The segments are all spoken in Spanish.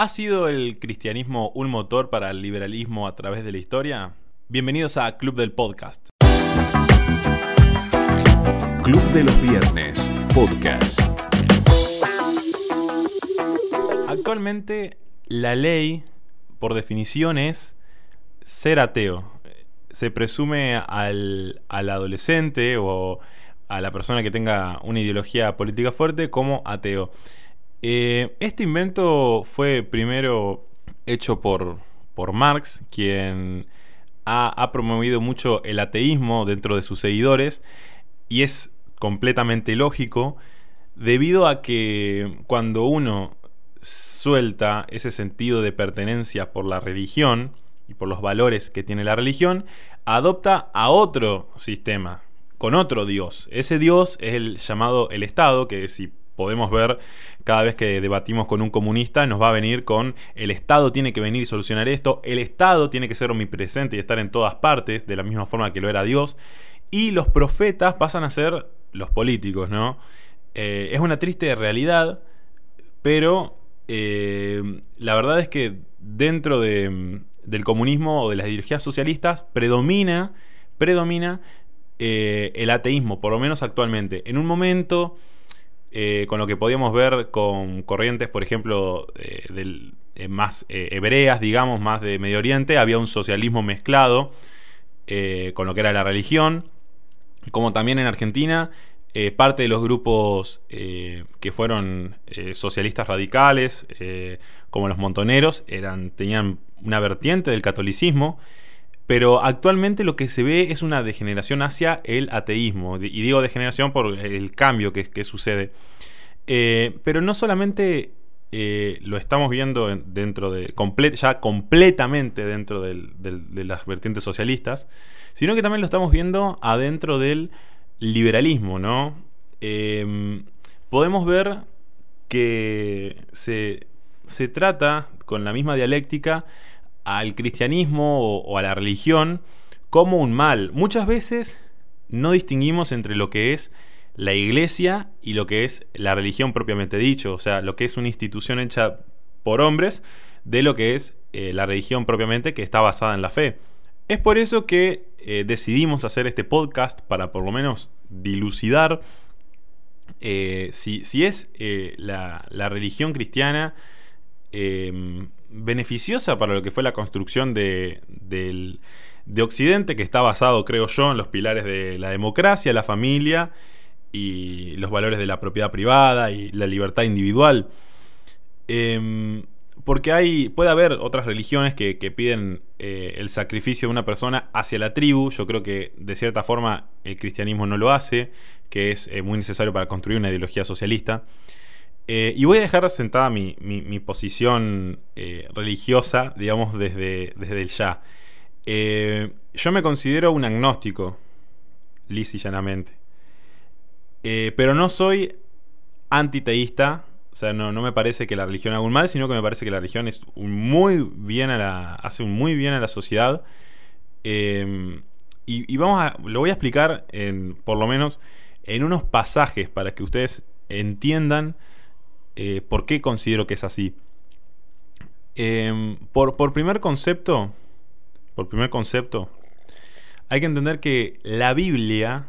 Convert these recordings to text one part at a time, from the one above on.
¿Ha sido el cristianismo un motor para el liberalismo a través de la historia? Bienvenidos a Club del Podcast. Club de los Viernes, podcast. Actualmente la ley, por definición, es ser ateo. Se presume al, al adolescente o a la persona que tenga una ideología política fuerte como ateo. Eh, este invento fue primero hecho por, por Marx, quien ha, ha, promovido mucho el ateísmo dentro de sus seguidores, y es completamente lógico, debido a que cuando uno suelta ese sentido de pertenencia por la religión y por los valores que tiene la religión, adopta a otro sistema, con otro Dios. Ese Dios es el llamado el Estado, que si podemos ver cada vez que debatimos con un comunista, nos va a venir con el Estado tiene que venir y solucionar esto, el Estado tiene que ser omnipresente y estar en todas partes, de la misma forma que lo era Dios, y los profetas pasan a ser los políticos, ¿no? Eh, es una triste realidad, pero eh, la verdad es que dentro de, del comunismo o de las ideologías socialistas predomina, predomina eh, el ateísmo, por lo menos actualmente. En un momento, eh, con lo que podíamos ver con corrientes, por ejemplo, eh, del, eh, más hebreas, digamos, más de Medio Oriente, había un socialismo mezclado con lo que era la religión, como también en Argentina. parte de los grupos que fueron socialistas radicales, como los montoneros, eran, tenían una vertiente del catolicismo pero actualmente lo que se ve es una degeneración hacia el ateísmo. Y digo degeneración por el cambio que, sucede. Eh, pero no solamente eh, lo estamos viendo dentro de. ya completamente dentro de las vertientes socialistas. Sino que también lo estamos viendo adentro del liberalismo, ¿no? Eh, podemos ver que se, se trata con la misma dialéctica al cristianismo o, a la religión como un mal. Muchas veces no distinguimos entre lo que es la iglesia y lo que es la religión propiamente dicho, o sea, lo que es una institución hecha por hombres de lo que es eh, la religión propiamente que está basada en la fe. Es por eso que eh, decidimos hacer este podcast para por lo menos dilucidar eh, si, si, es la, la, religión cristiana em, beneficiosa para lo que fue la construcción de, de Occidente, que está basado, creo yo, en los pilares de la democracia, la familia y los valores de la propiedad privada y la libertad individual. Eh, porque hay, puede haber otras religiones que, que piden eh, el sacrificio de una persona hacia la tribu. Yo creo que de cierta forma el cristianismo no lo hace, que es eh, muy necesario para construir una ideología socialista. Eh, y voy a dejar sentada mi, mi, posición eh, religiosa, digamos, desde, desde el ya. Eh, yo me considero un agnóstico, lis y llanamente. pero no soy antiteísta, o sea, no, no, me parece que la religión haga un mal, sino que me parece que la religión es un muy bien a la, hace un muy bien a la sociedad. y, y, vamos a, lo voy a explicar en, por lo menos en unos pasajes para que ustedes entiendan eh, ¿Por qué considero que es así? Eh, por, por primer concepto, por primer concepto, hay que entender que la Biblia,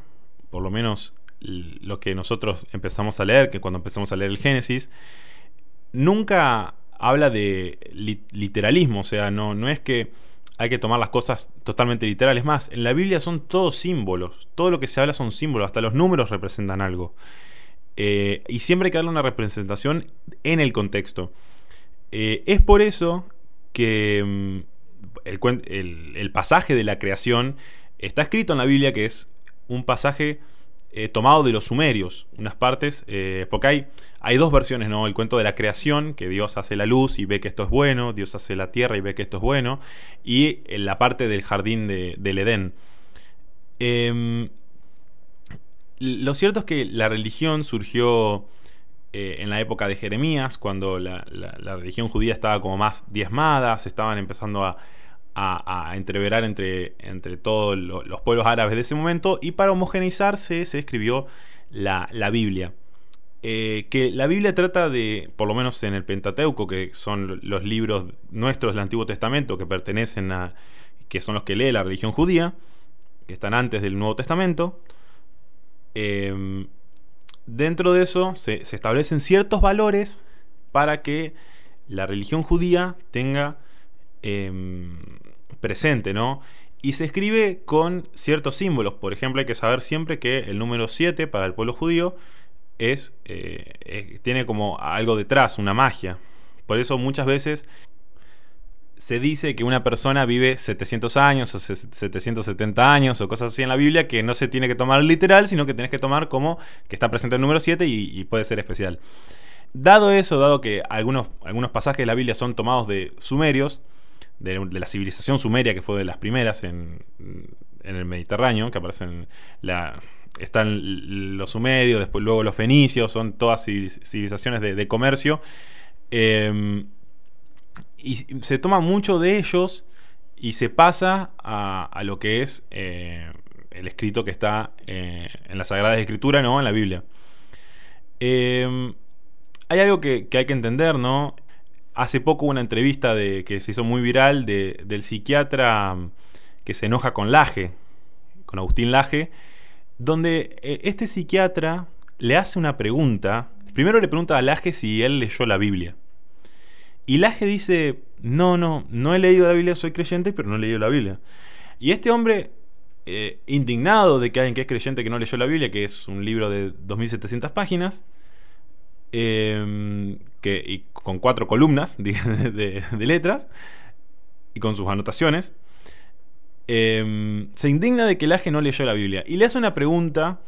por lo menos lo que nosotros empezamos a leer, que cuando empezamos a leer el Génesis, nunca habla de li literalismo, o sea, no, no es que hay que tomar las cosas totalmente literales. Más, en la Biblia son todos símbolos, todo lo que se habla son símbolos, hasta los números representan algo. Eh, y siempre hay que darle una representación en el contexto. Eh, es por eso que mm, el, el, pasaje de la creación está escrito en la Biblia, que es un pasaje eh, tomado de los sumerios, unas partes, porque hay, hay dos versiones, ¿no? El cuento de la creación, que Dios hace la luz y ve que esto es bueno, Dios hace la tierra y ve que esto es bueno, y en la parte del jardín de, del Edén. Lo cierto es que la religión surgió eh, en la época de Jeremías, cuando la, religión judía estaba como más diezmada, se estaban empezando a, entreverar entre, todos lo, los pueblos árabes de ese momento, y para homogeneizarse se escribió la, la Biblia. eh, que la Biblia trata de, por lo menos en el Pentateuco, que son los libros nuestros del Antiguo Testamento que pertenecen a, que son los que lee la religión judía, que están antes del Nuevo Testamento, em, dentro de eso se, establecen ciertos valores para que la religión judía tenga em, presente, ¿no? Y se escribe con ciertos símbolos. Por ejemplo, hay que saber siempre que el número 7 para el pueblo judío es, eh, tiene como algo detrás, una magia. Por eso muchas veces se dice que una persona vive 700 años o 770 años o cosas así en la Biblia que no se tiene que tomar literal, sino que tienes que tomar como que está presente el número 7 y, puede ser especial. Dado eso, dado que algunos, algunos pasajes de la Biblia son tomados de sumerios, de, la civilización sumeria que fue de las primeras en, el Mediterráneo, que aparecen están los sumerios, después luego los fenicios, son todas civilizaciones de, comercio. Eh, y se toma mucho de ellos y se pasa a, lo que es eh, el escrito que está eh, en la Sagrada Escritura, ¿no? En la Biblia. Em, hay algo que, hay que entender, ¿no? Hace poco una entrevista de, que se hizo muy viral del psiquiatra que se enoja con Laje, con Agustín Laje, donde eh, este psiquiatra le hace una pregunta. Primero le pregunta a Laje si él leyó la Biblia. Y Laje dice, no, no, no he leído la Biblia, soy creyente, pero no he leído la Biblia. Y este hombre, eh, indignado de que alguien que es creyente que no leyó la Biblia, que es un libro de 2.700 páginas, em, que, y con cuatro columnas de, letras, y con sus anotaciones, em, se indigna de que Laje no leyó la Biblia. Y le hace una pregunta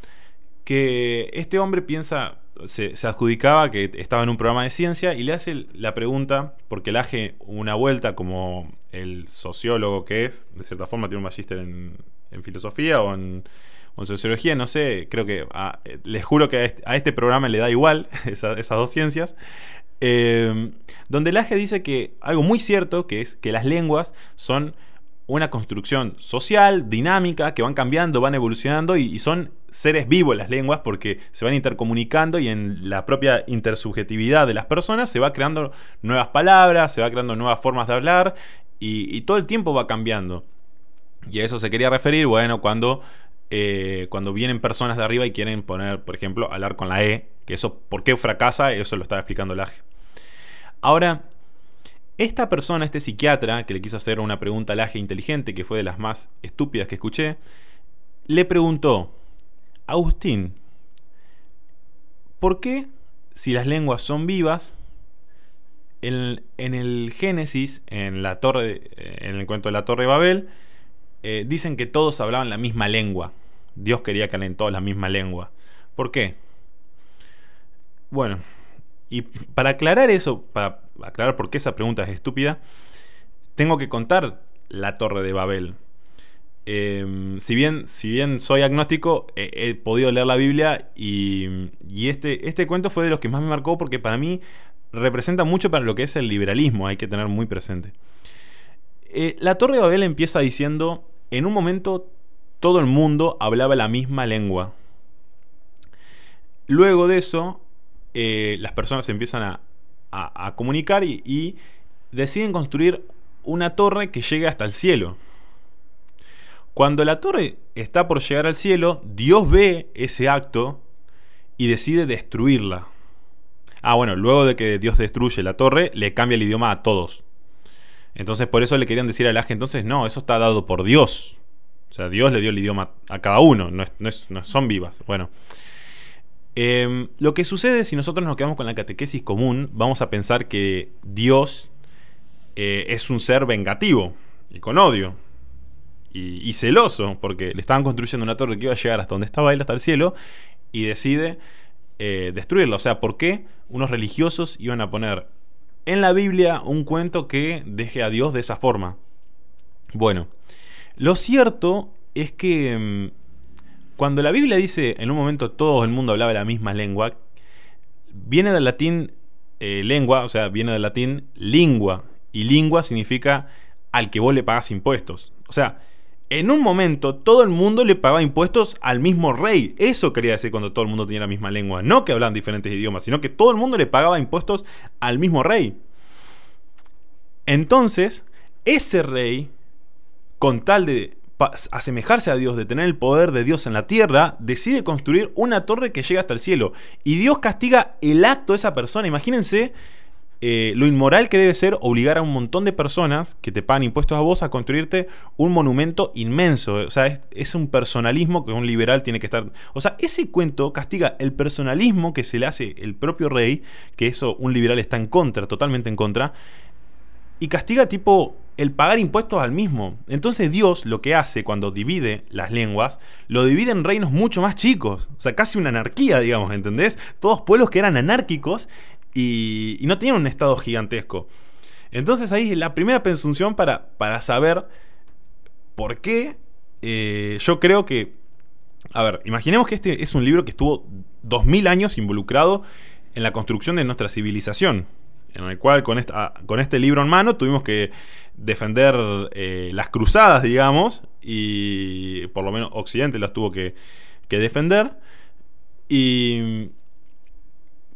que este hombre piensa, se, adjudicaba que estaba en un programa de ciencia y le hace la pregunta, porque le hace una vuelta como el sociólogo que es, de cierta forma tiene un magíster en, filosofía o en, sociología, no sé, creo que les juro que a este, programa le da igual esas dos ciencias. Eh, donde Laje dice que algo muy cierto, que es que las lenguas son una construcción social, dinámica, que van cambiando, van evolucionando y, son seres vivos las lenguas porque se van intercomunicando y en la propia intersubjetividad de las personas se va creando nuevas palabras, se va creando nuevas formas de hablar y, todo el tiempo va cambiando. Y a eso se quería referir, bueno, cuando, eh, cuando vienen personas de arriba y quieren poner, por ejemplo, hablar con la E, que eso, ¿por qué fracasa? Eso lo estaba explicando Laje. Ahora, esta persona, este psiquiatra, que le quiso hacer una pregunta laje inteligente, que fue de las más estúpidas que escuché, le preguntó, Agustín, ¿por qué si las lenguas son vivas, en, el Génesis, en, la torre, en el cuento de la Torre de Babel, eh, dicen que todos hablaban la misma lengua? Dios quería que hablen todos la misma lengua. ¿Por qué? Bueno, y para aclarar eso, para aclarar por qué esa pregunta es estúpida, tengo que contar la Torre de Babel. Em, si, bien, si bien soy agnóstico, he, podido leer la Biblia y, este, este cuento fue de los que más me marcó porque para mí representa mucho para lo que es el liberalismo, hay que tener muy presente. Eh, la Torre de Babel empieza diciendo, en un momento todo el mundo hablaba la misma lengua. Luego de eso, eh, las personas empiezan a, comunicar y, deciden construir una torre que llegue hasta el cielo. Cuando la torre está por llegar al cielo, Dios ve ese acto y decide destruirla. Ah, bueno, luego de que Dios destruye la torre, le cambia el idioma a todos. Entonces por eso le querían decir a la gente, entonces no, eso está dado por Dios. O sea, Dios le dio el idioma a cada uno, no, no son vivas. Bueno, Em, lo que sucede si nosotros nos quedamos con la catequesis común, vamos a pensar que Dios eh, es un ser vengativo y con odio y, celoso, porque le estaban construyendo una torre que iba a llegar hasta donde estaba él, hasta el cielo, y decide eh, destruirla. O sea, ¿por qué unos religiosos iban a poner en la Biblia un cuento que deje a Dios de esa forma? Bueno, lo cierto es que em, cuando la Biblia dice en un momento todo el mundo hablaba la misma lengua, viene del latín eh, lengua, o sea, viene del latín lingua. Y lingua significa al que vos le pagas impuestos. O sea, en un momento todo el mundo le pagaba impuestos al mismo rey. Eso quería decir cuando todo el mundo tenía la misma lengua. No que hablaban diferentes idiomas, sino que todo el mundo le pagaba impuestos al mismo rey. Entonces, ese rey, con tal de asemejarse a Dios, de tener el poder de Dios en la tierra, decide construir una torre que llega hasta el cielo. Y Dios castiga el acto de esa persona. Imagínense eh, lo inmoral que debe ser obligar a un montón de personas que te pagan impuestos a vos a construirte un monumento inmenso. O sea, es, un personalismo que un liberal tiene que estar. O sea, ese cuento castiga el personalismo que se le hace el propio rey, que eso un liberal está en contra, totalmente en contra. Y castiga tipo el pagar impuestos al mismo. Entonces Dios lo que hace cuando divide las lenguas, lo divide en reinos mucho más chicos. O sea, casi una anarquía, digamos, ¿entendés? Todos pueblos que eran anárquicos y, no tenían un estado gigantesco. Entonces ahí es la primera presunción para, para saber por qué eh, yo creo que... A ver, imaginemos que este es un libro que estuvo 2000 años involucrado en la construcción de nuestra civilización en el cual con, esta, con este libro en mano tuvimos que defender eh, las cruzadas, digamos, y por lo menos Occidente las tuvo que, defender. Y,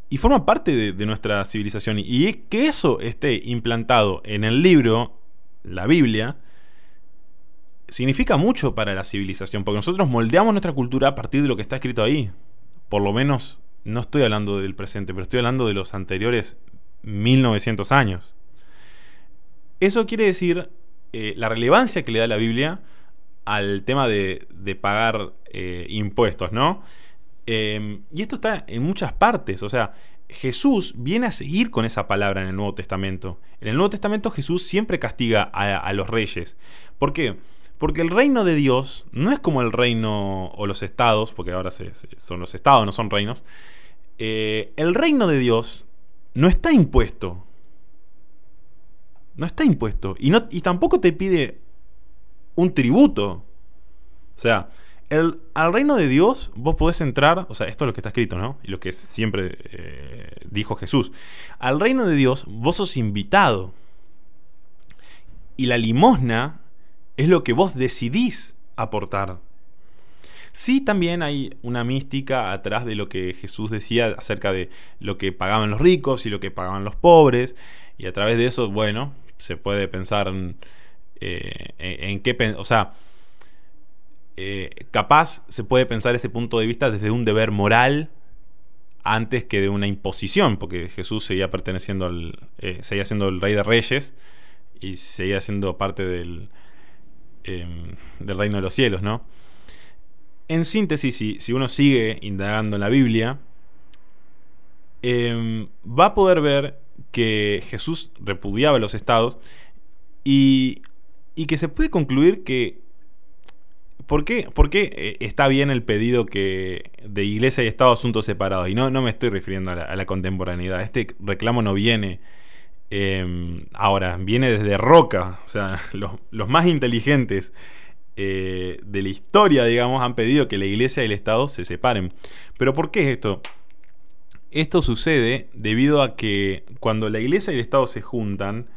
y forma parte de, nuestra civilización. Y que eso esté implantado en el libro, la Biblia, significa mucho para la civilización, porque nosotros moldeamos nuestra cultura a partir de lo que está escrito ahí. Por lo menos, no estoy hablando del presente, pero estoy hablando de los anteriores 1900 años. Eso quiere decir eh, la relevancia que le da la Biblia al tema de, pagar eh, impuestos, ¿no? Em, y esto está en muchas partes, o sea, Jesús viene a seguir con esa palabra en el Nuevo Testamento. En el Nuevo Testamento Jesús siempre castiga a, los reyes. ¿Por qué? Porque el reino de Dios no es como el reino o los estados, porque ahora son los estados, no son reinos. Eh, el reino de Dios no está impuesto. No está impuesto. Y, y tampoco te pide un tributo. O sea, el, al reino de Dios vos podés entrar, o sea, esto es lo que está escrito, ¿no? Y lo que siempre eh, dijo Jesús. Al reino de Dios vos sos invitado. Y la limosna es lo que vos decidís aportar. Sí, también hay una mística atrás de lo que Jesús decía acerca de lo que pagaban los ricos y lo que pagaban los pobres. Y a través de eso, bueno, se puede pensar en, eh, qué... O sea, eh, capaz se puede pensar ese punto de vista desde un deber moral antes que de una imposición, porque Jesús seguía perteneciendo al... Eh, seguía siendo el rey de reyes y seguía siendo parte del, em, del reino de los cielos, ¿no? En síntesis, si, uno sigue indagando en la Biblia, em, va a poder ver que Jesús repudiaba los estados y, que se puede concluir que... ¿Por qué, eh, está bien el pedido que de iglesia y Estado asuntos separados? Y no, no me estoy refiriendo a la, contemporaneidad. Este reclamo no viene em, ahora, viene desde Roca. O sea, los más inteligentes eh, de la historia, digamos, han pedido que la iglesia y el Estado se separen. Pero ¿por qué es esto? Esto sucede debido a que cuando la iglesia y el Estado se juntan,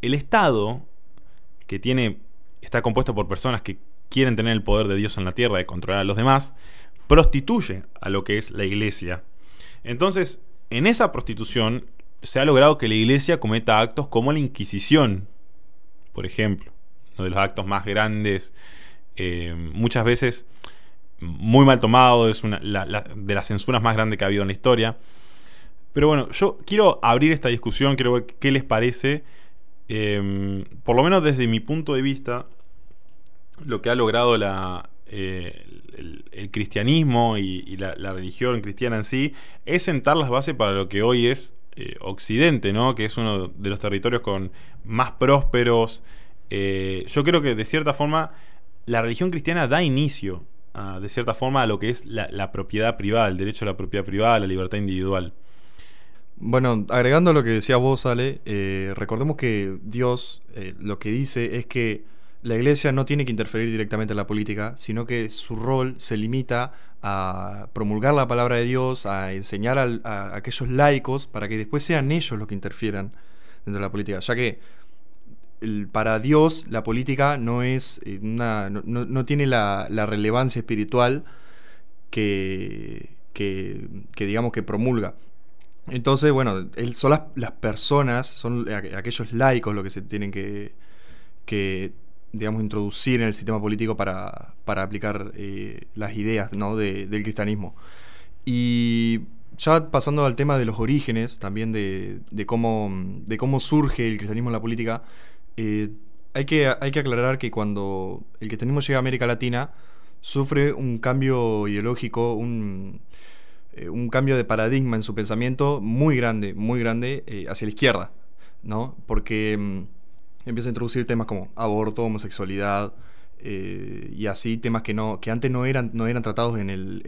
el Estado, que tiene, está compuesto por personas que quieren tener el poder de Dios en la tierra de controlar a los demás, prostituye a lo que es la iglesia. Entonces, en esa prostitución se ha logrado que la iglesia cometa actos como la Inquisición, por ejemplo uno de los actos más grandes, eh, muchas veces muy mal tomado, es una de las censuras más grandes que ha habido en la historia. Pero bueno, yo quiero abrir esta discusión, quiero ver qué les parece, em, por lo menos desde mi punto de vista, lo que ha logrado la, eh, el, cristianismo y, la, religión cristiana en sí, es sentar las bases para lo que hoy es eh, Occidente, ¿no? que es uno de los territorios con más prósperos, eh, yo creo que de cierta forma la religión cristiana da inicio, de cierta forma, a lo que es la, propiedad privada, el derecho a la propiedad privada, la libertad individual. Bueno, agregando lo que decía vos, Ale, recordemos que Dios lo que dice es que la iglesia no tiene que interferir directamente en la política, sino que su rol se limita a promulgar la palabra de Dios, a enseñar a aquellos laicos para que después sean ellos los que interfieran dentro de la política, ya que para Dios la política no es eh, no, tiene la, relevancia espiritual que, que, que digamos que promulga. Entonces, bueno, él, son las, personas, son aqu- aquellos laicos los que se tienen que, que digamos, introducir en el sistema político para, para aplicar eh, las ideas ¿no? de- del cristianismo. Y ya pasando al tema de los orígenes, también de, de cómo, de cómo surge el cristianismo en la política, eh, hay, que, hay que aclarar que cuando el cristianismo llega a América Latina, sufre un cambio ideológico, un, eh, un cambio de paradigma en su pensamiento muy grande, muy grande hacia la izquierda, ¿no? Porque mm, empieza a introducir temas como aborto, homosexualidad, eh, y así temas que, no, que antes no eran, no eran tratados en el,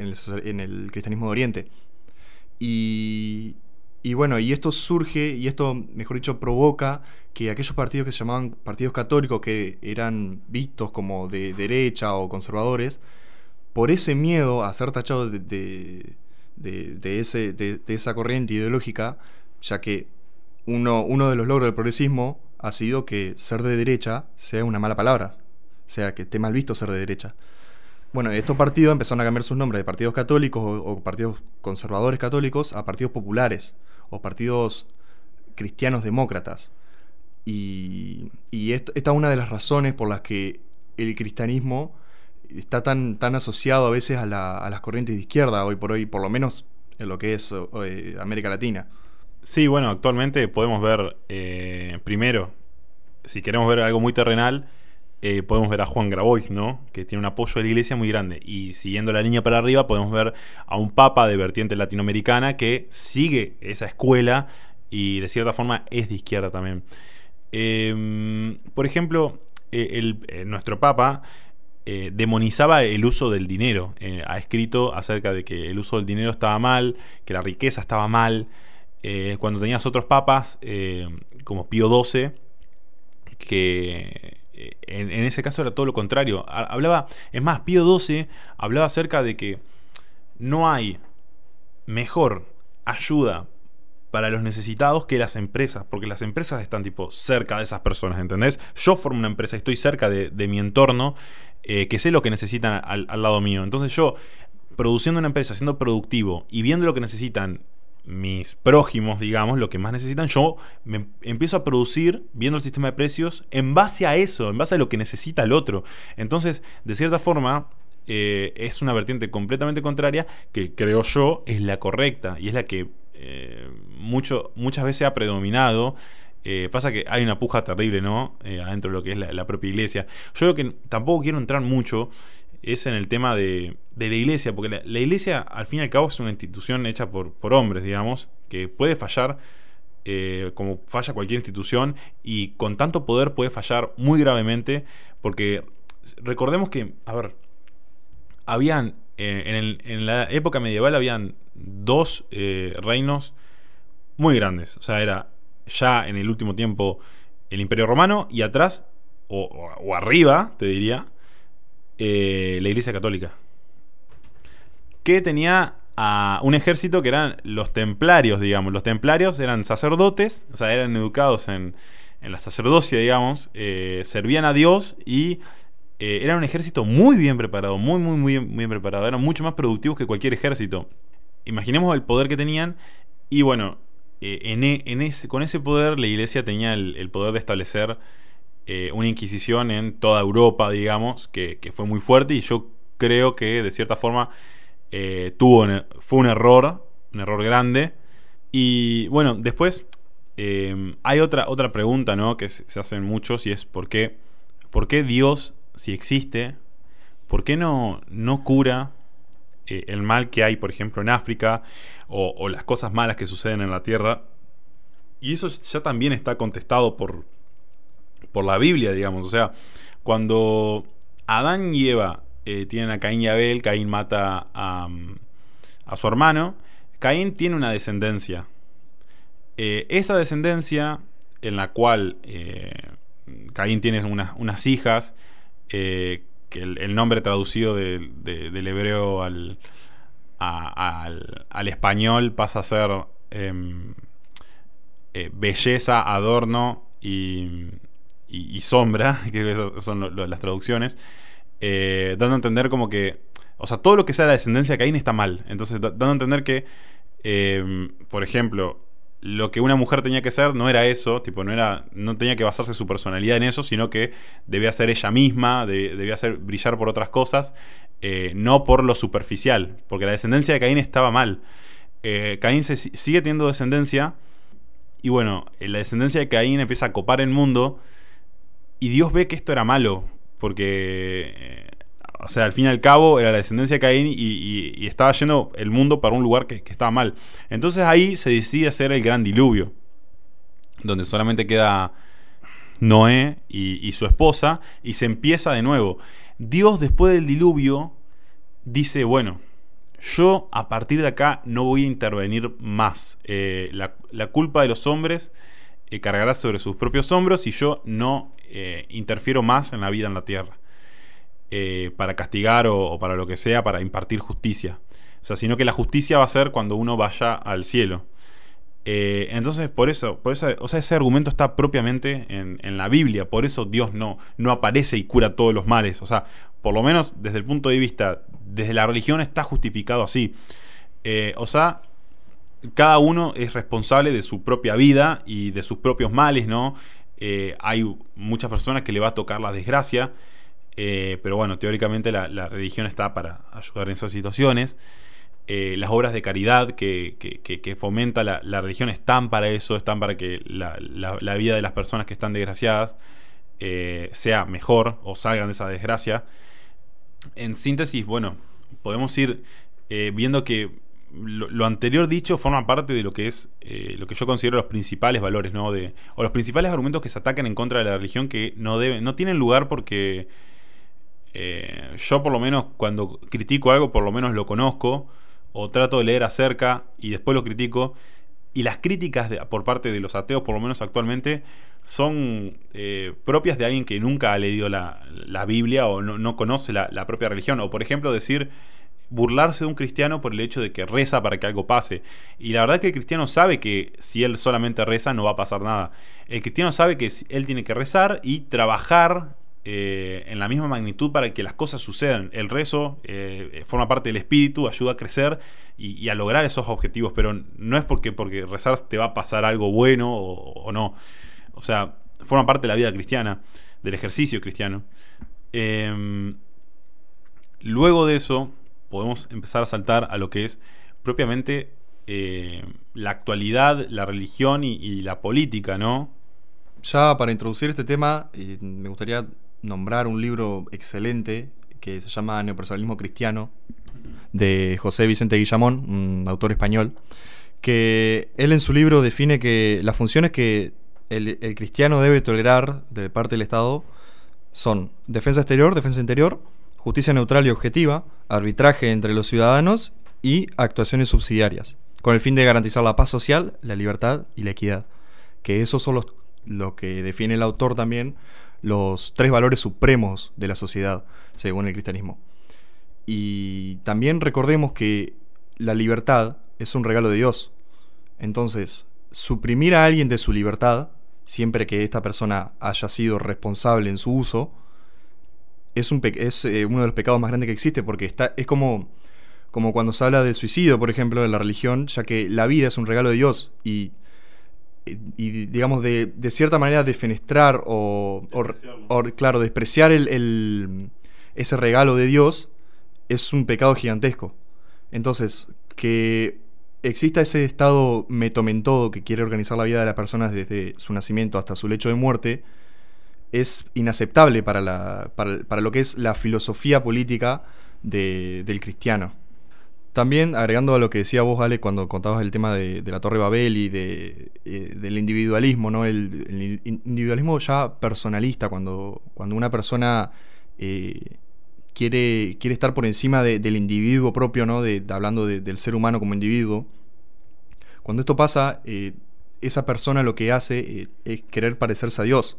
en el cristianismo de Oriente. Y, y bueno, y esto surge, y esto, mejor dicho, provoca que aquellos partidos que se llamaban partidos católicos, que eran vistos como de derecha o conservadores, por ese miedo a ser tachados de, de, de- ese, de esa corriente ideológica, ya que uno, uno de los logros del progresismo ha sido que ser de derecha sea una mala palabra, o sea, que esté mal visto ser de derecha. Bueno, estos partidos empezaron a cambiar sus nombres de partidos católicos o, partidos conservadores católicos a partidos populares o partidos cristianos demócratas. Y, y esta es una de las razones por las que el cristianismo está tan, tan asociado a veces a, la- a las corrientes de izquierda hoy por hoy, por lo menos en lo que es eh, América Latina. Sí, bueno, actualmente podemos ver, eh, primero, si queremos ver algo muy terrenal, eh, podemos ver a Juan Grabois, ¿no? Que tiene un apoyo de la iglesia muy grande. Y siguiendo la línea para arriba, podemos ver a un papa de vertiente latinoamericana que sigue esa escuela y de cierta forma es de izquierda también. Eh, por ejemplo, eh, nuestro papa demonizaba el uso del dinero. Ha escrito acerca de que el uso del dinero estaba mal, que la riqueza estaba mal. Eh, cuando tenías otros papas, eh, como Pío XII, que eh, en, ese caso era todo lo contrario. Ha- Hablaba, es más, Pío XII hablaba acerca de que no hay mejor ayuda para los necesitados que las empresas, porque las empresas están tipo cerca de esas personas, ¿entendés? Yo formo una empresa, estoy cerca de, mi entorno, que sé lo que necesitan al lado mío. Entonces yo, produciendo una empresa, siendo productivo y viendo lo que necesitan mis prójimos, digamos, lo que más necesitan, yo me empiezo a producir viendo el sistema de precios en base a eso, en base a lo que necesita el otro. Entonces, de cierta forma, eh, es una vertiente completamente contraria que creo yo es la correcta y es la que eh, mucho, muchas veces ha predominado. Eh, pasa que hay una puja terrible, ¿no? Adentro de lo que es la, la propia iglesia. Yo lo que tampoco quiero entrar mucho es en el tema de, de la iglesia, porque la, iglesia al fin y al cabo es una institución hecha por, por hombres, digamos, que puede fallar eh, como falla cualquier institución y con tanto poder puede fallar muy gravemente, porque recordemos que, a ver, habían, eh, en, el- en la época medieval habían dos eh, reinos muy grandes, o sea, era ya en el último tiempo el Imperio Romano y atrás, o- o arriba, te diría, eh, la Iglesia Católica. Que tenía a un ejército que eran los templarios, digamos. Los templarios eran sacerdotes, o sea, eran educados en, en la sacerdocia, digamos, eh, servían a Dios y eh, eran un ejército muy bien preparado, muy, muy, muy bien, muy bien preparado. Eran mucho más productivos que cualquier ejército. Imaginemos el poder que tenían y bueno, eh, en, e- en ese, con ese poder la iglesia tenía el poder de establecer eh, una inquisición en toda Europa, digamos, que, fue muy fuerte y yo creo que de cierta forma eh, tuvo un- fue un error, un error grande. Y bueno, después eh, hay otra, otra pregunta ¿no? que se hacen muchos y es ¿por qué, por qué Dios, si existe, por qué no, no cura eh, el mal que hay, por ejemplo, en África o las cosas malas que suceden en la tierra? Y eso ya también está contestado por, por la Biblia, digamos. O sea, cuando Adán y Eva eh, tienen a Caín y Abel, Caín mata a, mm, su hermano, Caín tiene una descendencia. Eh, esa descendencia, en la cual eh, Caín tiene unas, unas hijas, que el, nombre traducido del- de- del hebreo al, al, español pasa a ser em, belleza, adorno y, y, sombra, que son las traducciones, eh, dando a entender como que, o sea, todo lo que sea la descendencia de Caín está mal. Entonces, dando a entender que, em, por ejemplo, lo que una mujer tenía que ser no era eso, tipo, no era, no tenía que basarse su personalidad en eso, sino que debía ser ella misma, debía ser brillar por otras cosas, eh, no por lo superficial, porque la descendencia de Caín estaba mal. Eh, Caín se, sigue teniendo descendencia, y bueno, la descendencia de Caín empieza a copar el mundo, y Dios ve que esto era malo, porque, eh, o sea, al fin y al cabo era la descendencia de Caín y, estaba yendo el mundo para un lugar que, estaba mal. Entonces ahí se decide hacer el gran diluvio, donde solamente queda Noé y, su esposa, y se empieza de nuevo. Dios después del diluvio dice, bueno, yo a partir de acá no voy a intervenir más. Eh, la, culpa de los hombres cargará sobre sus propios hombros y yo no eh, interfiero más en la vida en la tierra. Eh, para castigar o, para lo que sea, para impartir justicia. O sea, sino que la justicia va a ser cuando uno vaya al cielo. Eh, entonces, por eso, por eso, o sea, ese argumento está propiamente en, la Biblia. Por eso Dios no, no aparece y cura todos los males. O sea, por lo menos desde el punto de vista, desde la religión está justificado así. o sea, cada uno es responsable de su propia vida y de sus propios males, ¿no? Eh, hay muchas personas que le va a tocar la desgracia, eh, pero bueno, teóricamente la, religión está para ayudar en esas situaciones. Eh, las obras de caridad que, fomenta la, religión están para eso, están para que la, vida de las personas que están desgraciadas sea mejor o salgan de esa desgracia. En síntesis, bueno, podemos ir viendo que lo, anterior dicho forma parte de lo que es eh, lo que yo considero los principales valores, ¿no? De, o los principales argumentos que se atacan en contra de la religión que no deben, no tienen lugar porque eh, yo por lo menos cuando critico algo por lo menos lo conozco o trato de leer acerca y después lo critico y las críticas por parte de los ateos por lo menos actualmente son eh, propias de alguien que nunca ha leído la, Biblia o no, conoce la, la propia religión o por ejemplo decir burlarse de un cristiano por el hecho de que reza para que algo pase. Y la verdad es que el cristiano sabe que si él solamente reza no va a pasar nada. El cristiano sabe que él tiene que rezar y trabajar eh, en la misma magnitud para que las cosas sucedan. El rezo eh, forma parte del espíritu, ayuda a crecer y, a lograr esos objetivos, pero no es porque, porque rezar te va a pasar algo bueno o, no. O sea, forma parte de la vida cristiana, del ejercicio cristiano. Em, luego de eso, podemos empezar a saltar a lo que es propiamente eh, la actualidad, la religión y, la política, ¿no? Ya para introducir este tema, eh, me gustaría nombrar un libro excelente que se llama Neopersonalismo Cristiano, de José Vicente Guillamón, un autor español, que él en su libro define que las funciones que el, el cristiano debe tolerar de parte del Estado son defensa exterior, defensa interior, justicia neutral y objetiva, arbitraje entre los ciudadanos y actuaciones subsidiarias, con el fin de garantizar la paz social, la libertad y la equidad. Que esos son los, lo que define el autor también, los tres valores supremos de la sociedad, según el cristianismo. Y también recordemos que la libertad es un regalo de Dios. Entonces, suprimir a alguien de su libertad, siempre que esta persona haya sido responsable en su uso, es, un es eh, uno de los pecados más grandes que existe porque está, es como, como cuando se habla del suicidio, por ejemplo, de la religión, ya que la vida es un regalo de Dios y, y digamos, de, de, cierta manera defenestrar o, o, claro, despreciar el, ese regalo de Dios es un pecado gigantesco. Entonces, que exista ese estado metomentodo que quiere organizar la vida de las personas desde su nacimiento hasta su lecho de muerte, es inaceptable para, la, para, lo que es la filosofía política del cristiano. También, agregando a lo que decía vos, Ale, cuando contabas el tema de, la Torre Babel y de, eh, del individualismo, ¿no? El, individualismo ya personalista, cuando, cuando una persona eh, quiere, quiere estar por encima del individuo propio, ¿no? De, hablando del ser humano como individuo. Cuando esto pasa, eh, esa persona lo que hace es querer parecerse a Dios.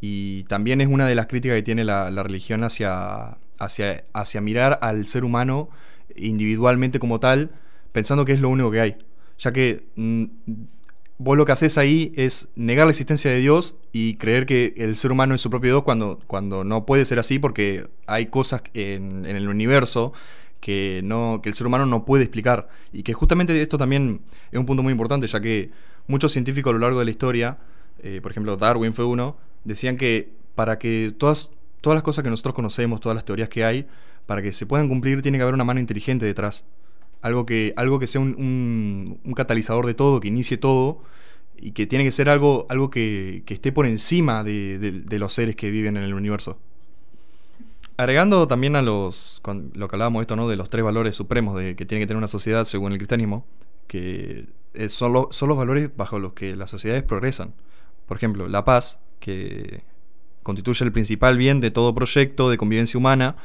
Y también es una de las críticas que tiene la, religión hacia, hacia, hacia mirar al ser humano individualmente como tal, pensando que es lo único que hay. Ya que mm, vos lo que haces ahí es negar la existencia de Dios y creer que el ser humano es su propio Dios cuando, cuando no puede ser así porque hay cosas en, el universo que, no, que el ser humano no puede explicar. Y que justamente esto también es un punto muy importante, ya que muchos científicos a lo largo de la historia, eh, por ejemplo Darwin fue uno, decían que para que todas, todas las cosas que nosotros conocemos, todas las teorías que hay, para que se puedan cumplir tiene que haber una mano inteligente detrás. Algo que, algo que sea un, un, catalizador de todo, que inicie todo, y que tiene que ser algo, algo que, que esté por encima de, de los seres que viven en el universo. Agregando también a los lo que hablábamos esto, ¿no? De los tres valores supremos de, que tiene que tener una sociedad según el cristianismo, que son, son los valores bajo los que las sociedades progresan. Por ejemplo, la paz, que constituye el principal bien de todo proyecto de convivencia humana,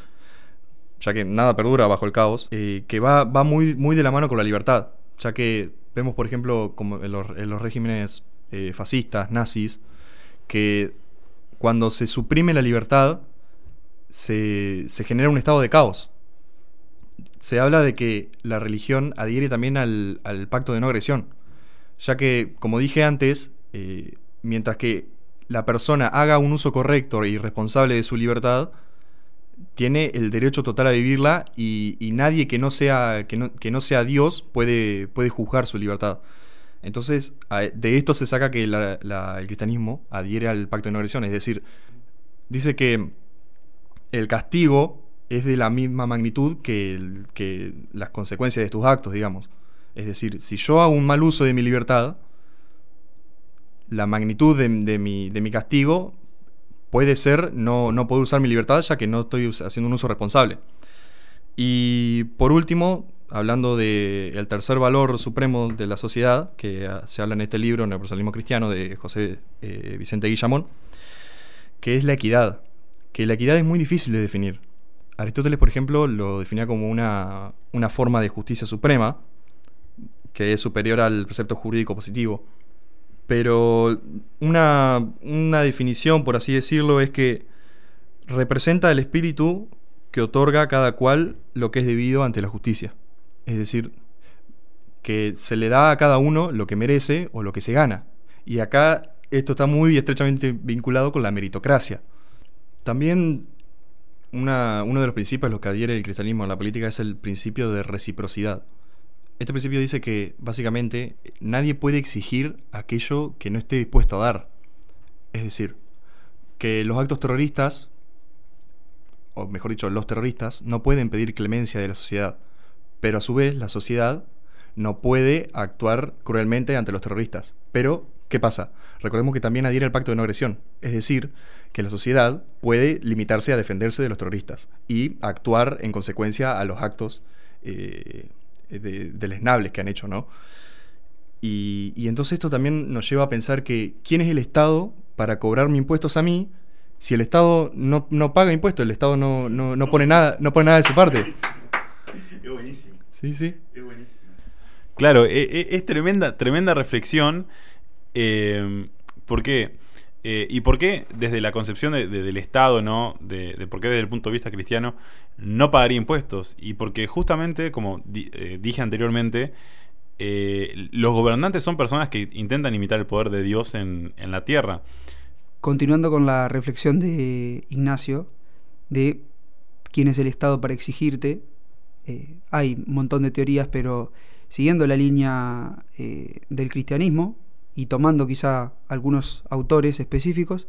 ya que nada perdura bajo el caos, eh, que va, va muy, muy de la mano con la libertad, ya que vemos, por ejemplo, como en los, regímenes eh, fascistas, nazis, que cuando se suprime la libertad, se, genera un estado de caos. Se habla de que la religión adhiere también al, pacto de no agresión, ya que, como dije antes, eh, mientras que la persona haga un uso correcto y responsable de su libertad, tiene el derecho total a vivirla y, nadie que no sea, que no, sea Dios puede, puede juzgar su libertad. Entonces, de esto se saca que el cristianismo adhiere al pacto de no agresión, es decir, dice que el castigo es de la misma magnitud que, que las consecuencias de tus actos, digamos. Es decir, si yo hago un mal uso de mi libertad, la magnitud de, mi, castigo puede ser no, no poder usar mi libertad ya que no estoy haciendo un uso responsable. Y por último, hablando del tercer valor supremo de la sociedad, que ah, se habla en este libro, en el Cristiano, de José eh, Vicente Guillamón, que es la equidad que la equidad es muy difícil de definir. Aristóteles, por ejemplo, lo definía como una, forma de justicia suprema, que es superior al precepto jurídico positivo. Pero una, una definición, por así decirlo, es que representa el espíritu que otorga a cada cual lo que es debido ante la justicia. Es decir, que se le da a cada uno lo que merece o lo que se gana. Y acá esto está muy estrechamente vinculado con la meritocracia. También uno de los principios a los que adhiere el cristianismo a la política es el principio de reciprocidad. Este principio dice que básicamente nadie puede exigir aquello que no esté dispuesto a dar. Es decir, que los actos terroristas, o mejor dicho, los terroristas, no pueden pedir clemencia de la sociedad, pero a su vez la sociedad no puede actuar cruelmente ante los terroristas. Pero, ¿qué pasa? Recordemos que también adhiere al pacto de no agresión, es decir, que la sociedad puede limitarse a defenderse de los terroristas y actuar en consecuencia a los actos eh, de, deleznables que han hecho, ¿no? Y, entonces esto también nos lleva a pensar que ¿quién es el Estado para cobrarme impuestos a mí? Si el Estado no, paga impuestos, el Estado no, no, pone nada, no pone nada de su parte. Es buenísimo. Sí, sí. Es buenísimo. Claro, e, e, es, tremenda, tremenda reflexión. Eh, ¿Por qué? Eh, ¿Y por qué desde la concepción del Estado, ¿no? De, por qué desde el punto de vista cristiano no pagaría impuestos? Y porque justamente, como eh, dije anteriormente, los gobernantes son personas que intentan imitar el poder de Dios en, en la tierra. Continuando con la reflexión de Ignacio, de quién es el Estado para exigirte, hay un montón de teorías, pero siguiendo la línea eh, del cristianismo y tomando quizá algunos autores específicos,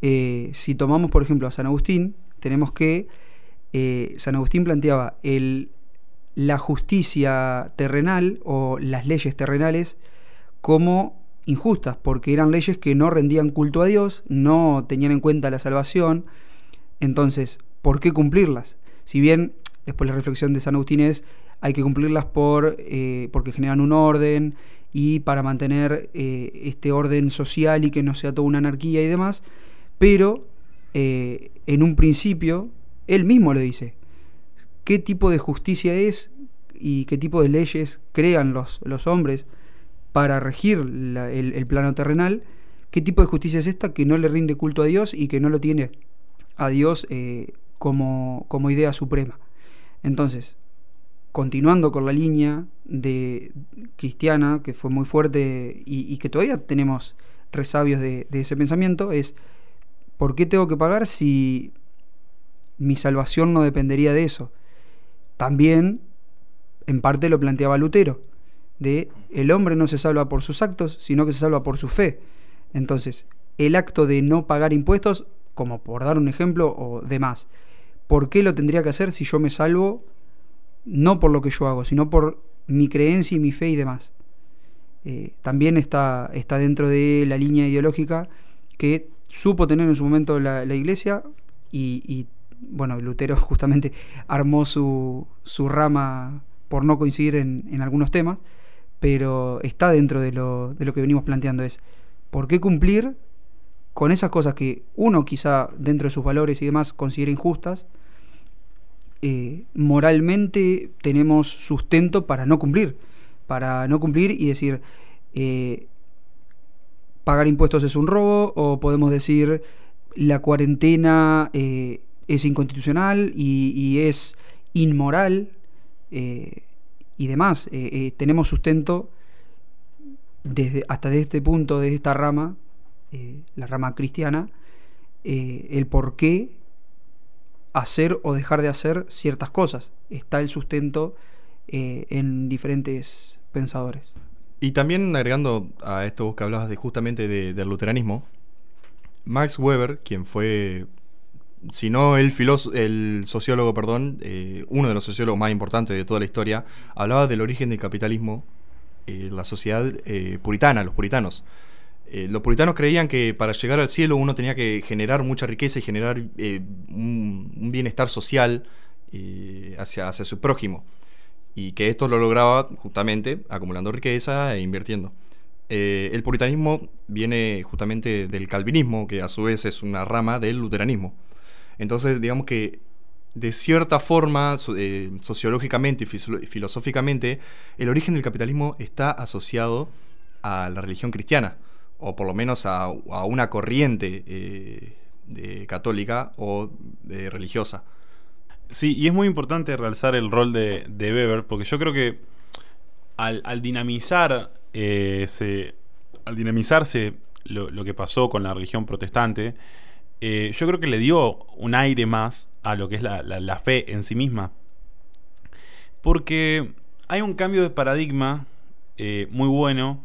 eh, si tomamos por ejemplo a San Agustín, tenemos que eh, San Agustín planteaba el, la justicia terrenal o las leyes terrenales como injustas, porque eran leyes que no rendían culto a Dios, no tenían en cuenta la salvación, entonces, ¿por qué cumplirlas? Si bien, después la reflexión de San Agustín es, hay que cumplirlas por, eh, porque generan un orden y para mantener eh, este orden social y que no sea toda una anarquía y demás, pero eh, en un principio él mismo le dice qué tipo de justicia es y qué tipo de leyes crean los, los hombres para regir el, plano terrenal, qué tipo de justicia es esta que no le rinde culto a Dios y que no lo tiene a Dios como, como idea suprema. Entonces, continuando con la línea de cristiana, que fue muy fuerte y, que todavía tenemos resabios de, de, ese pensamiento, es ¿por qué tengo que pagar si mi salvación no dependería de eso? También, en parte, lo planteaba Lutero, de el hombre no se salva por sus actos, sino que se salva por su fe. Entonces, el acto de no pagar impuestos, como por dar un ejemplo o demás, ¿por qué lo tendría que hacer si yo me salvo no por lo que yo hago, sino por mi creencia y mi fe y demás? Eh, también está, está dentro de la línea ideológica que supo tener en su momento la, iglesia y, bueno, Lutero justamente armó su, su rama por no coincidir en, algunos temas, pero está dentro de lo, de lo que venimos planteando, es ¿por qué cumplir con esas cosas que uno quizá dentro de sus valores y demás considera injustas, eh, moralmente tenemos sustento para no cumplir, para no cumplir y decir, eh, pagar impuestos es un robo, o podemos decir, la cuarentena eh, es inconstitucional y, es inmoral y demás. tenemos sustento desde, hasta de este punto, de esta rama, la rama cristiana, el por qué hacer o dejar de hacer ciertas cosas. Está el sustento eh, en diferentes pensadores. Y también agregando a esto que hablabas de justamente del luteranismo, Max Weber, quien fue, si no el, el sociólogo, perdón, uno de los sociólogos más importantes de toda la historia, hablaba del origen del capitalismo, la sociedad puritana, los puritanos. Eh, los puritanos creían que para llegar al cielo uno tenía que generar mucha riqueza y generar eh, un, bienestar social eh, hacia, hacia su prójimo. Y que esto lo lograba justamente acumulando riqueza e invirtiendo. el puritanismo viene justamente del calvinismo, que a su vez es una rama del luteranismo. Entonces, digamos que de cierta forma, sociológicamente y filosóficamente, el origen del capitalismo está asociado a la religión cristiana o por lo menos a, una corriente eh, católica o religiosa. Sí, y es muy importante realzar el rol de, Weber, porque yo creo que al, dinamizar eh, al dinamizarse lo, que pasó con la religión protestante, eh, yo creo que le dio un aire más a lo que es la, fe en sí misma. Porque hay un cambio de paradigma muy bueno,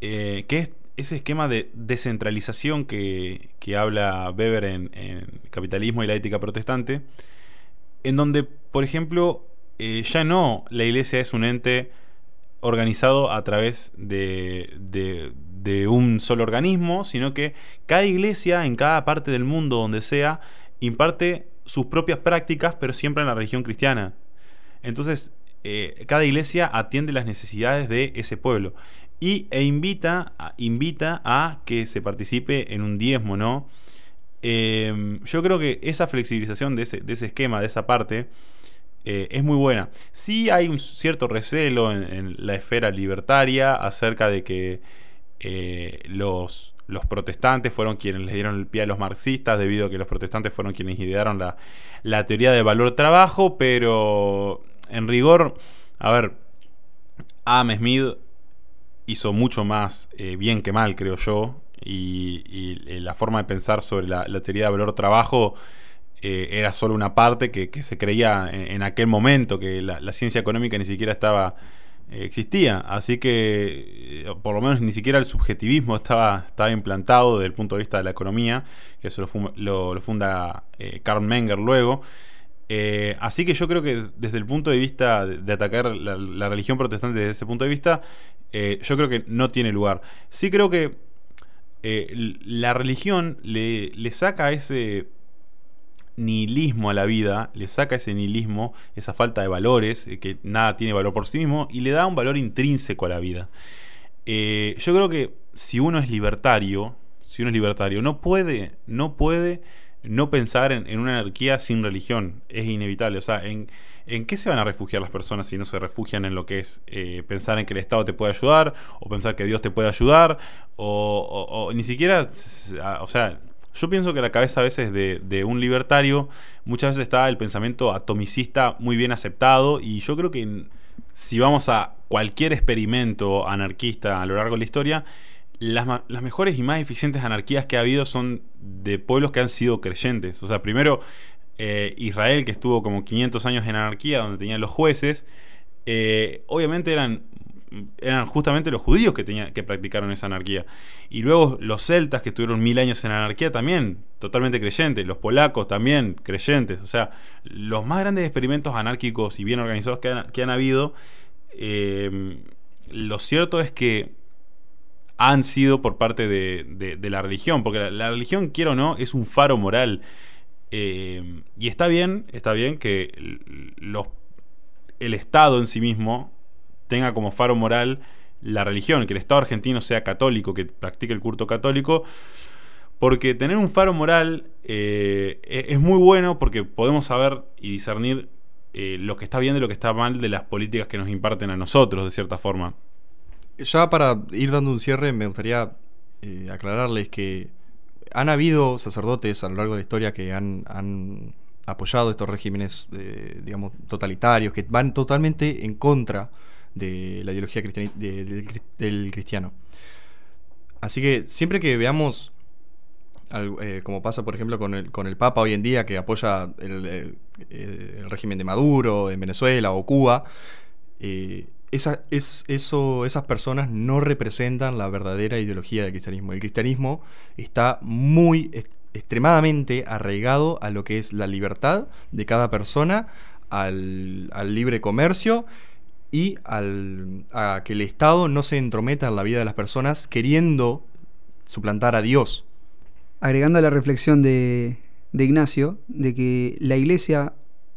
que es ese esquema de descentralización que, habla Weber en, Capitalismo y la ética protestante, en donde, por ejemplo, eh, ya no la iglesia es un ente organizado a través de, de, un solo organismo, sino que cada iglesia en cada parte del mundo donde sea imparte sus propias prácticas, pero siempre en la religión cristiana. Entonces, eh, cada iglesia atiende las necesidades de ese pueblo y, e invita, invita a que se participe en un diezmo, ¿no? Em, yo creo que esa flexibilización de ese, esquema, de esa parte, eh, es muy buena. Sí hay un cierto recelo en, la esfera libertaria acerca de que eh, los, los, protestantes fueron quienes le dieron el pie a los marxistas, debido a que los protestantes fueron quienes idearon la, la teoría de valor-trabajo, pero en rigor, a ver, Adam Smith hizo mucho más eh, bien que mal, creo yo. Y, eh, la forma de pensar sobre la, teoría de valor-trabajo eh, era solo una parte que, se creía en, aquel momento, que la, ciencia económica ni siquiera estaba existía. Así que, por lo menos, ni siquiera el subjetivismo estaba, estaba implantado desde el punto de vista de la economía, que eso lo, funda Karl Menger luego. Así que yo creo que desde el punto de vista de, atacar la, religión protestante desde ese punto de vista, eh, yo creo que no tiene lugar. Sí creo que eh, la religión le, saca ese nihilismo a la vida, le saca ese nihilismo, esa falta de valores, eh, que nada tiene valor por sí mismo, y le da un valor intrínseco a la vida. yo creo que si uno es libertario, si uno es libertario, no puede, no puede no pensar en, una anarquía sin religión. Es inevitable. O sea, en, ¿en, qué se van a refugiar las personas si no se refugian en lo que es eh, pensar en que el Estado te puede ayudar, o pensar que Dios te puede ayudar, o, ni siquiera, o sea, Yo pienso que la cabeza a veces de, de, un libertario, muchas veces está el pensamiento atomicista muy bien aceptado y yo creo que si vamos a cualquier experimento anarquista a lo largo de la historia, las, mejores y más eficientes anarquías que ha habido son de pueblos que han sido creyentes. O sea, primero eh, Israel, que estuvo como 500 años en anarquía, donde tenían los jueces, eh, obviamente eran, eran justamente los judíos que, tenían, que practicaron esa anarquía. Y luego los celtas, que estuvieron mil años en anarquía, también totalmente creyentes. Los polacos también creyentes. O sea, los más grandes experimentos anárquicos y bien organizados que han, que han habido, eh, lo cierto es que han sido por parte de, la religión, porque la, religión, quiero o no, es un faro moral. Eh, y está bien, está bien que el Estado en sí mismo tenga como faro moral la religión, que el Estado argentino sea católico, que practique el culto católico, porque tener un faro moral eh, es muy bueno porque podemos saber y discernir eh, lo que está bien de lo que está mal de las políticas que nos imparten a nosotros, de cierta forma. Ya para ir dando un cierre, me gustaría eh, aclararles que han habido sacerdotes a lo largo de la historia que han, apoyado estos regímenes, eh, digamos, totalitarios, que van totalmente en contra de la ideología de, de, del cristiano. Así que siempre que veamos, eh, como pasa por ejemplo con el, con el Papa hoy en día, que apoya el, régimen de Maduro en Venezuela o Cuba, es, eso, esas personas no representan la verdadera ideología del cristianismo. El cristianismo está muy extremadamente arraigado a lo que es la libertad de cada persona, al, al libre comercio y al, a que el Estado no se entrometa en la vida de las personas queriendo suplantar a Dios. Agregando a la reflexión de, de Ignacio, de que la iglesia,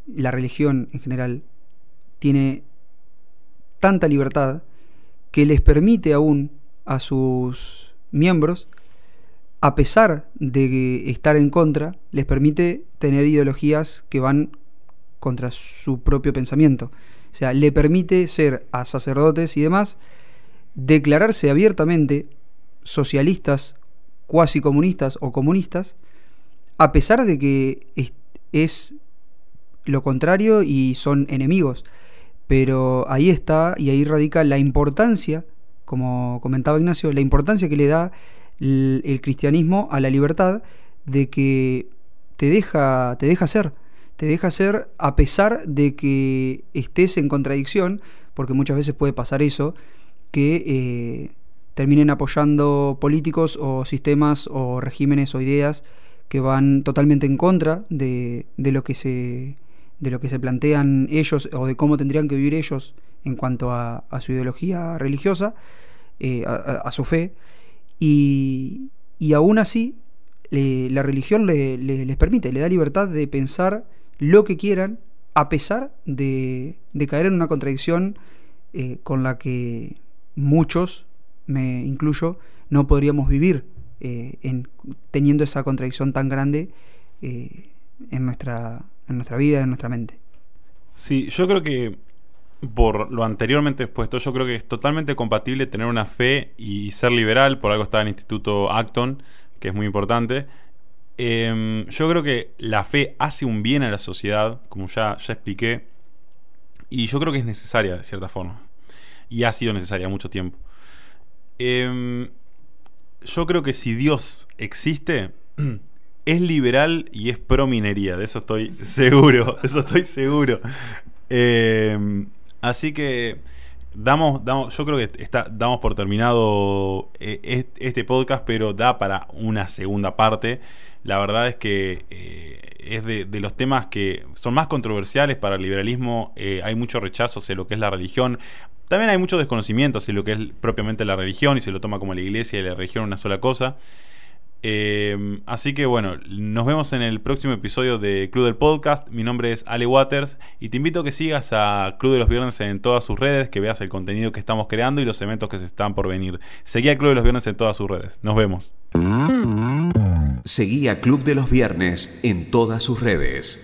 la religión en general, tiene tanta libertad que les permite aún a sus miembros, a pesar de estar en contra, les permite tener ideologías que van contra su propio pensamiento. O sea, le permite ser a sacerdotes y demás, declararse abiertamente socialistas, cuasi comunistas o comunistas, a pesar de que es, es lo contrario y son enemigos. Pero ahí está y ahí radica la importancia, como comentaba Ignacio, la importancia que le da el, cristianismo a la libertad de que te deja, te deja ser, te deja ser a pesar de que estés en contradicción, porque muchas veces puede pasar eso, que eh, terminen apoyando políticos o sistemas o regímenes o ideas que van totalmente en contra de, de lo que se de lo que se plantean ellos o de cómo tendrían que vivir ellos en cuanto a, su ideología religiosa, eh, a, su fe, y, y aún así la religión le, le, les permite, le da libertad de pensar lo que quieran, a pesar de, caer en una contradicción eh, con la que muchos, me incluyo, no podríamos vivir eh, en, teniendo esa contradicción tan grande en nuestra en nuestra vida, en nuestra mente. Sí, yo creo que por lo anteriormente expuesto, yo creo que es totalmente compatible tener una fe y ser liberal, por algo está el Instituto Acton, que es muy importante. Eh, yo creo que la fe hace un bien a la sociedad, como ya, ya expliqué, y yo creo que es necesaria de cierta forma, y ha sido necesaria mucho tiempo. Eh, yo creo que si Dios existe, es liberal y es pro minería, de eso estoy seguro, eso estoy seguro. Eh, así que damos, damos, yo creo que está, damos por terminado eh, este podcast, pero da para una segunda parte. La verdad es que eh, es de, los temas que son más controversiales para el liberalismo. Eh, hay mucho rechazo hacia lo que es la religión. También hay mucho desconocimiento hacia lo que es propiamente la religión y se lo toma como la iglesia y la religión una sola cosa. Eh, así que bueno, nos vemos en el próximo episodio de Club del Podcast. Mi nombre es Ale Waters y te invito a que sigas a Club de los Viernes en todas sus redes, que veas el contenido que estamos creando y los eventos que se están por venir. Seguí a Club de los Viernes en todas sus redes. Nos vemos. Seguí a Club de los Viernes en todas sus redes.